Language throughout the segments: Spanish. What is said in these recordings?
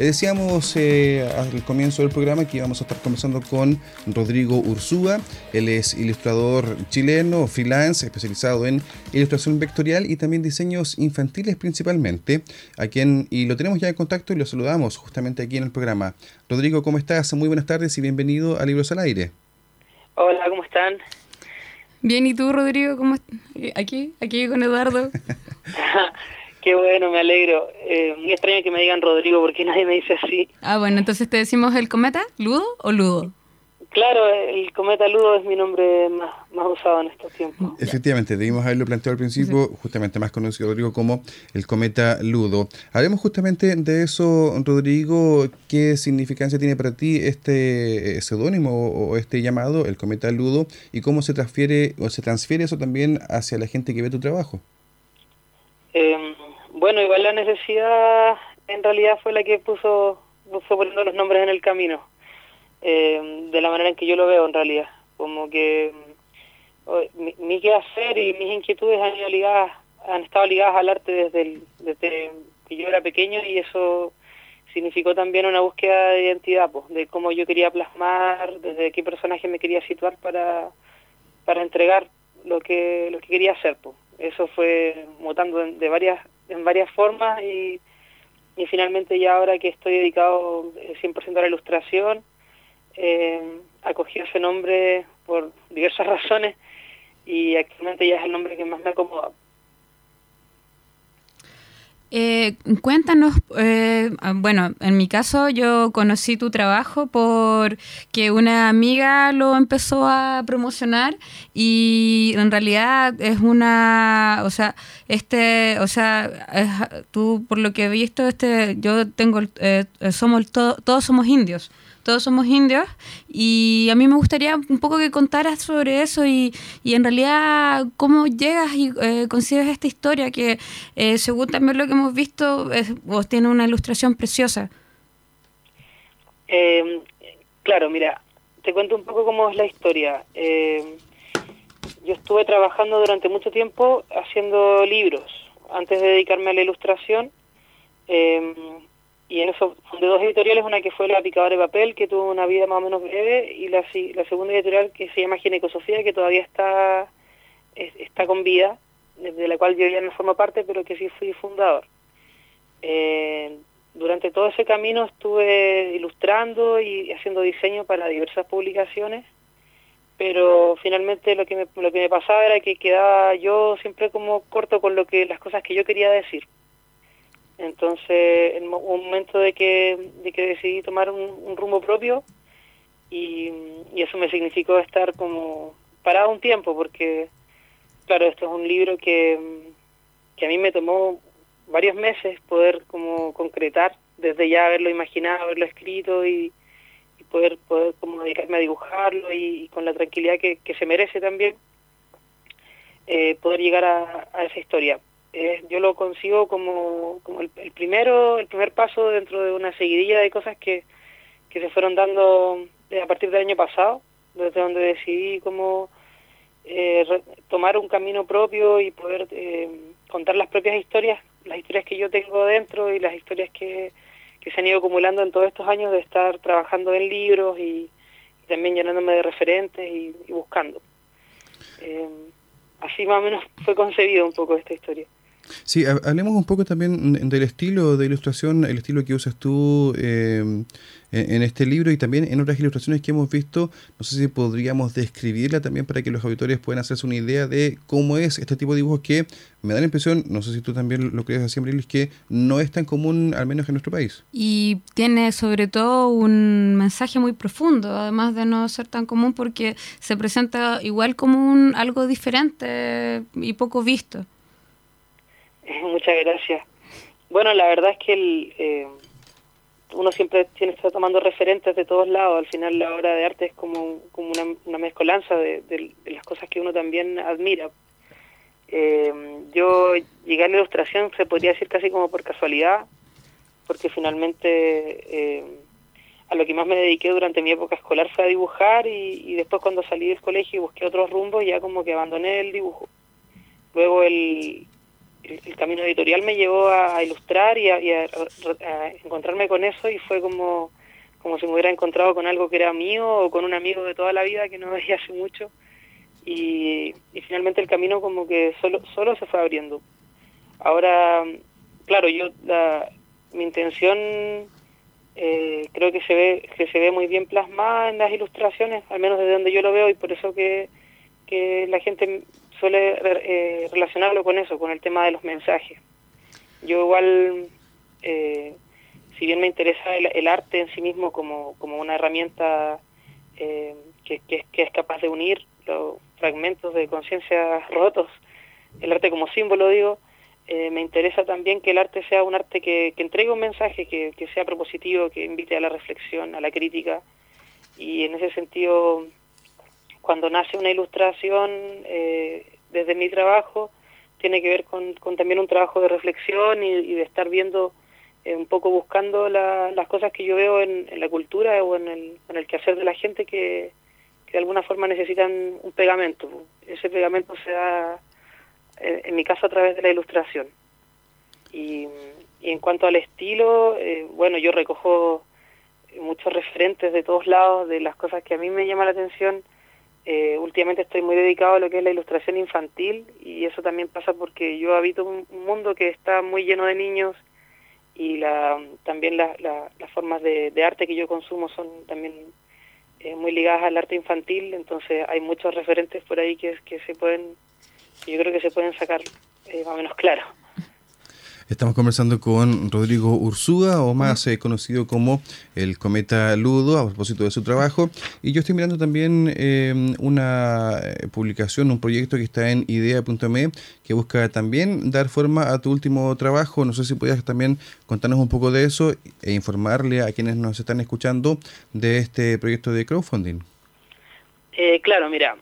Le decíamos eh, al comienzo del programa que íbamos a estar conversando con Rodrigo Ursúa. Él es ilustrador chileno, freelance, especializado en ilustración vectorial y también diseños infantiles principalmente, a quien y lo tenemos ya en contacto y lo saludamos justamente aquí en el programa. Rodrigo, ¿cómo estás? Muy buenas tardes y bienvenido a Libros al Aire. Hola, ¿cómo están? Bien, ¿y tú, Rodrigo? ¿Cómo Aquí, aquí con Eduardo. Qué bueno, me alegro. Eh, muy extraño que me digan Rodrigo porque nadie me dice así. Ah, bueno, entonces te decimos el cometa, Ludo o Ludo. Claro, el cometa Ludo es mi nombre más, más usado en estos tiempos. Efectivamente, debimos haberlo planteado al principio, justamente más conocido, Rodrigo, como el cometa Ludo. Hablemos justamente de eso, Rodrigo. ¿Qué significancia tiene para ti este eh, seudónimo o este llamado, el cometa Ludo, y cómo se transfiere o se transfiere eso también hacia la gente que ve tu trabajo? Eh, bueno, igual la necesidad en realidad fue la que puso, puso poniendo los nombres en el camino, eh, de la manera en que yo lo veo en realidad. Como que mi, mi quehacer y mis inquietudes han, ido ligadas, han estado ligadas al arte desde, desde que yo era pequeño y eso significó también una búsqueda de identidad, pues, de cómo yo quería plasmar, desde qué personaje me quería situar para, para entregar lo que, lo que quería hacer. Pues. Eso fue mutando de varias en varias formas y, y finalmente ya ahora que estoy dedicado 100% eh, a la ilustración, eh, acogí ese nombre por diversas razones y actualmente ya es el nombre que más me acomoda. Eh, cuéntanos, eh, bueno, en mi caso yo conocí tu trabajo porque una amiga lo empezó a promocionar y en realidad es una, o sea, este, o sea, tú por lo que he visto, este, yo tengo, eh, somos todos somos indios todos somos indios y a mí me gustaría un poco que contaras sobre eso y, y en realidad cómo llegas y eh, concibes esta historia que eh, según también lo que hemos visto es, vos tiene una ilustración preciosa. Eh, claro, mira, te cuento un poco cómo es la historia. Eh, yo estuve trabajando durante mucho tiempo haciendo libros antes de dedicarme a la ilustración. Eh, y en eso fundé dos editoriales, una que fue La Picadora de Papel, que tuvo una vida más o menos breve, y la, la segunda editorial que se llama Ginecosofía, que todavía está, está con vida, de la cual yo ya no formo parte, pero que sí fui fundador. Eh, durante todo ese camino estuve ilustrando y haciendo diseño para diversas publicaciones, pero finalmente lo que me, lo que me pasaba era que quedaba yo siempre como corto con lo que las cosas que yo quería decir. Entonces, en un momento de que, de que decidí tomar un, rumbo propio y, eso me significó estar como parado un tiempo porque, claro, esto es un libro que, que a mí me tomó varios meses poder como concretar, desde ya haberlo imaginado, haberlo escrito y, poder poder como dedicarme a dibujarlo y, con la tranquilidad que, que se merece también eh, poder llegar a, a esa historia eh, yo lo consigo como, como el, primero el primer paso dentro de una seguidilla de cosas que, que se fueron dando a partir del año pasado, desde donde decidí como eh, tomar un camino propio y poder eh, contar las propias historias, las historias que yo tengo dentro y las historias que, que se han ido acumulando en todos estos años de estar trabajando en libros y, también llenándome de referentes y, y buscando. Eh, así más o menos fue concebido un poco esta historia. Sí, hablemos un poco también del estilo de ilustración, el estilo que usas tú eh, en este libro y también en otras ilustraciones que hemos visto. No sé si podríamos describirla también para que los auditores puedan hacerse una idea de cómo es este tipo de dibujos que me da la impresión, no sé si tú también lo crees así, Abrilis, que no es tan común, al menos en nuestro país. Y tiene sobre todo un mensaje muy profundo, además de no ser tan común porque se presenta igual como un algo diferente y poco visto. Muchas gracias. Bueno, la verdad es que el, eh, uno siempre tiene estar tomando referentes de todos lados. Al final la obra de arte es como, como una, mezcolanza de, las cosas que uno también admira. Eh, yo llegué a la ilustración, se podría decir casi como por casualidad, porque finalmente eh, a lo que más me dediqué durante mi época escolar fue a dibujar y, después cuando salí del colegio y busqué otros rumbos ya como que abandoné el dibujo. Luego el, el, camino editorial me llevó a, ilustrar y, a, encontrarme con eso y fue como, como si me hubiera encontrado con algo que era mío o con un amigo de toda la vida que no veía hace mucho y, finalmente el camino como que solo, solo se fue abriendo. Ahora, claro, yo la, mi intención eh, creo que se ve que se ve muy bien plasmada en las ilustraciones, al menos desde donde yo lo veo y por eso que, que la gente suele eh, relacionarlo con eso, con el tema de los mensajes. Yo igual, eh, si bien me interesa el, arte en sí mismo como, como una herramienta eh, que, que, es capaz de unir los fragmentos de conciencia rotos, el arte como símbolo, digo, me interesa también que el arte sea un arte que, que entregue un mensaje, que, que sea propositivo, que invite a la reflexión, a la crítica, y en ese sentido cuando nace una ilustración, eh, desde mi trabajo, tiene que ver con, también un trabajo de reflexión y, de estar viendo, eh, un poco buscando las cosas que yo veo en, la cultura o en el, en el quehacer de la gente que, de alguna forma necesitan un pegamento. Ese pegamento se da, eh, en, mi caso, a través de la ilustración. Y, y en cuanto al estilo, bueno, yo recojo muchos referentes de todos lados de las cosas que a mí me llaman la atención eh, últimamente estoy muy dedicado a lo que es la ilustración infantil y eso también pasa porque yo habito un, mundo que está muy lleno de niños y la, también las formas de, arte que yo consumo son también eh, muy ligadas al arte infantil, entonces hay muchos referentes por ahí que, que se pueden, yo creo que se pueden sacar eh, más o menos claro. Estamos conversando con Rodrigo Ursúa, o más eh, conocido como el Cometa Ludo, a propósito de su trabajo. Y yo estoy mirando también eh, una eh, publicación, un proyecto que está en idea.me, que busca también dar forma a tu último trabajo. No sé si podías también contarnos un poco de eso e informarle a quienes nos están escuchando de este proyecto de crowdfunding. claro, mira,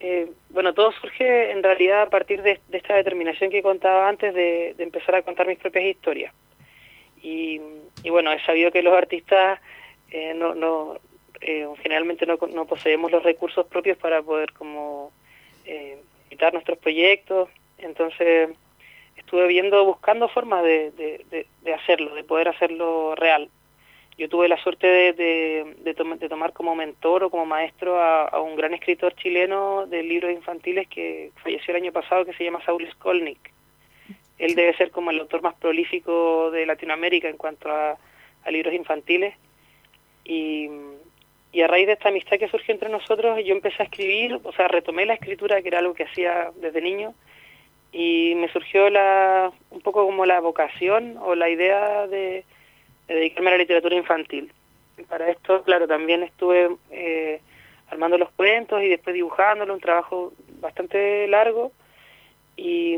eh, bueno, todo surge en realidad a partir de, esta determinación que contaba antes de, empezar a contar mis propias historias. Y, bueno, he sabido que los artistas eh, no, no eh, generalmente no, poseemos los recursos propios para poder como editar nuestros proyectos. Entonces estuve viendo, buscando formas de hacerlo, de poder hacerlo real yo tuve la suerte de, de, tomar como mentor o como maestro a, un gran escritor chileno de libros infantiles que falleció el año pasado, que se llama Saul Skolnick. Él debe ser como el autor más prolífico de Latinoamérica en cuanto a, libros infantiles. Y, y, a raíz de esta amistad que surgió entre nosotros, yo empecé a escribir, o sea, retomé la escritura, que era algo que hacía desde niño, y me surgió la, un poco como la vocación o la idea de dedicarme a la literatura infantil. Y para esto, claro, también estuve eh, armando los cuentos y después dibujándolo, un trabajo bastante largo. Y,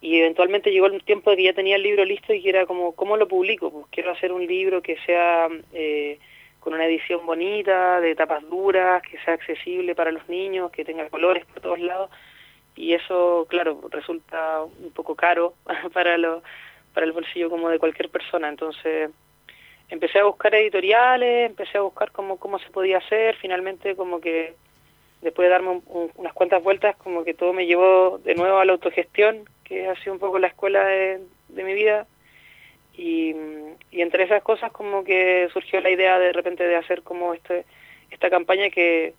y eventualmente llegó el tiempo de que ya tenía el libro listo y que era como, ¿cómo lo publico? Pues quiero hacer un libro que sea eh, con una edición bonita, de tapas duras, que sea accesible para los niños, que tenga colores por todos lados. Y eso, claro, resulta un poco caro para los para el bolsillo como de cualquier persona. Entonces empecé a buscar editoriales, empecé a buscar cómo, cómo se podía hacer, finalmente como que después de darme unas cuantas vueltas, como que todo me llevó de nuevo a la autogestión, que ha sido un poco la escuela de, mi vida. Y, entre esas cosas como que surgió la idea de repente de hacer como este, esta campaña que,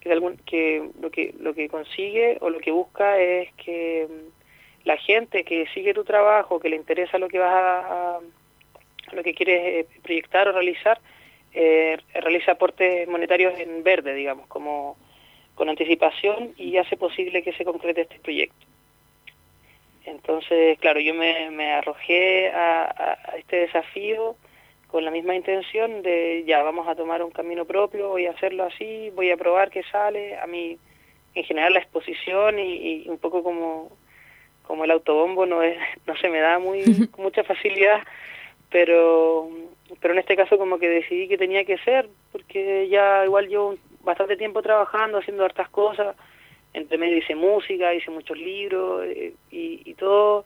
que, algún, que, lo que lo que consigue o lo que busca es que la gente que sigue tu trabajo, que le interesa lo que vas a, lo que quieres eh, proyectar o realizar, eh, realiza aportes monetarios en verde, digamos, como con anticipación y hace posible que se concrete este proyecto. Entonces, claro, yo me, arrojé a, este desafío con la misma intención de ya vamos a tomar un camino propio, voy a hacerlo así, voy a probar qué sale. A mí, en general, la exposición y un poco como como el autobombo no es no se me da muy con mucha facilidad pero pero en este caso como que decidí que tenía que ser porque ya igual yo bastante tiempo trabajando haciendo hartas cosas entre medio hice música, hice muchos libros eh, y, y, todo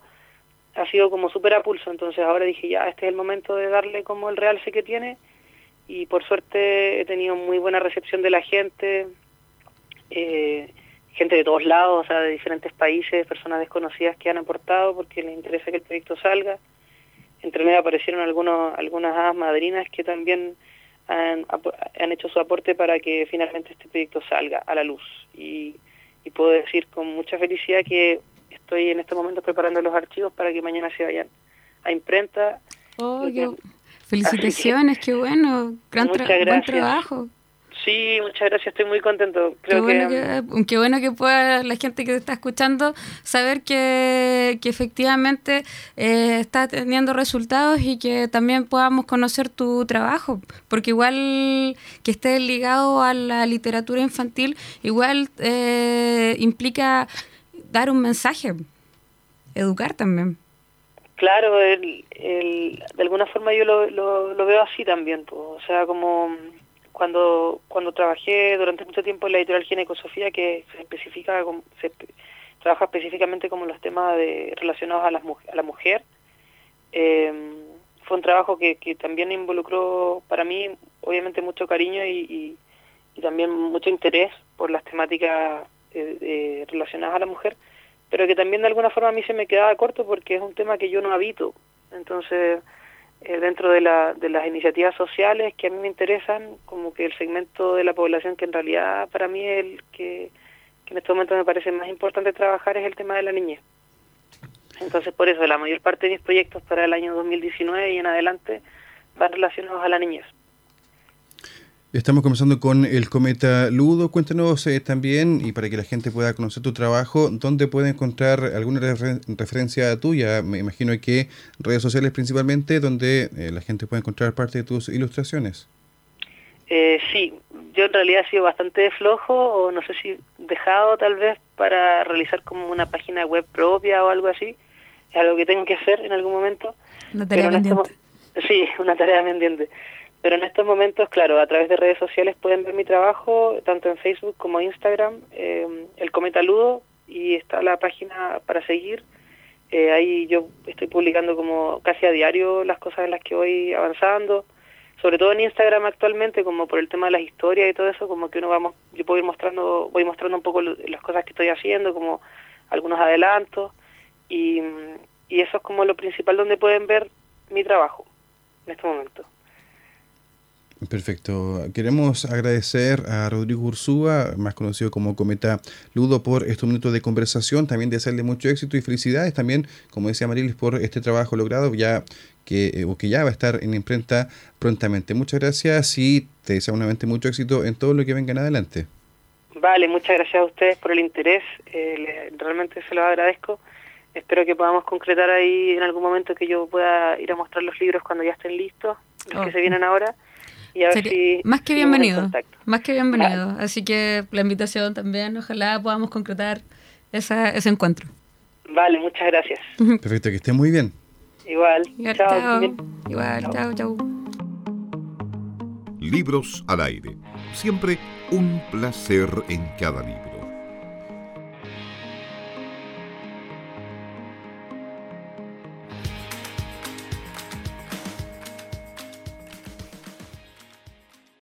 ha sido como súper a pulso. Entonces ahora dije, ya, este es el momento de darle como el realce que tiene y por suerte he tenido muy buena recepción de la gente, eh, gente de todos lados, o sea, de diferentes países, personas desconocidas que han aportado porque les interesa que el proyecto salga. Entre medio aparecieron algunos, algunas hadas madrinas que también han, han, hecho su aporte para que finalmente este proyecto salga a la luz. Y, y puedo decir con mucha felicidad que estoy en este momento preparando los archivos para que mañana se vayan a imprenta. Oh, felicitaciones, qué bueno, gran buen trabajo. Sí, muchas gracias, estoy muy contento. Creo qué, bueno que, qué bueno que pueda la gente que está escuchando saber que, que efectivamente eh, está teniendo resultados y que también podamos conocer tu trabajo, porque igual que esté ligado a la literatura infantil, igual eh, implica dar un mensaje, educar también. Claro, el, el, de alguna forma yo lo, lo, lo veo así también, o sea, como cuando cuando trabajé durante mucho tiempo en la editorial Ginecosofía, que se especifica, se trabaja específicamente como los temas de, relacionados a, las, a la mujer, eh, fue un trabajo que, que también involucró para mí, obviamente, mucho cariño y, y, también mucho interés por las temáticas eh, relacionadas a la mujer, pero que también de alguna forma a mí se me quedaba corto porque es un tema que yo no habito. Entonces, eh, dentro de, la, de las iniciativas sociales que a mí me interesan, como que el segmento de la población que en realidad para mí el que, que en este momento me parece más importante trabajar es el tema de la niñez. Entonces por eso la mayor parte de mis proyectos para el año 2019 y en adelante van relacionados a la niñez. Estamos comenzando con el Cometa Ludo. Cuéntanos eh, también, y para que la gente pueda conocer tu trabajo, ¿dónde puede encontrar alguna referencia tuya? Me imagino que redes sociales principalmente, donde eh, la gente puede encontrar parte de tus ilustraciones. Eh, sí, yo en realidad he sido bastante flojo, o no sé si dejado tal vez para realizar como una página web propia o algo así. Es algo que tengo que hacer en algún momento. Una tarea este pendiente. sí, una tarea pendiente. Pero en estos momentos, claro, a través de redes sociales pueden ver mi trabajo, tanto en Facebook como Instagram, eh, el Cometa Ludo, y está la página para seguir. Eh, ahí yo estoy publicando como casi a diario las cosas en las que voy avanzando, sobre todo en Instagram actualmente, como por el tema de las historias y todo eso, como que uno vamos, yo puedo ir mostrando, voy mostrando un poco las cosas que estoy haciendo, como algunos adelantos, y, y eso es como lo principal donde pueden ver mi trabajo en este momento. Perfecto. Queremos agradecer a Rodrigo Ursúa, más conocido como Cometa Ludo, por estos minutos de conversación. También desearle mucho éxito y felicidades. También, como decía Marilis, por este trabajo logrado, ya que, eh, que ya va a estar en imprenta prontamente. Muchas gracias y te deseo nuevamente mucho éxito en todo lo que venga en adelante. Vale, muchas gracias a ustedes por el interés. Eh, realmente se lo agradezco. Espero que podamos concretar ahí en algún momento que yo pueda ir a mostrar los libros cuando ya estén listos, los que se vienen ahora más que bienvenido, más que bienvenido. Así que la invitación también, ojalá podamos concretar esa, ese encuentro. Vale, muchas gracias. Perfecto, que esté muy bien. Igual, chao. Igual, chao, chao. Libros al aire. Siempre un placer en cada libro.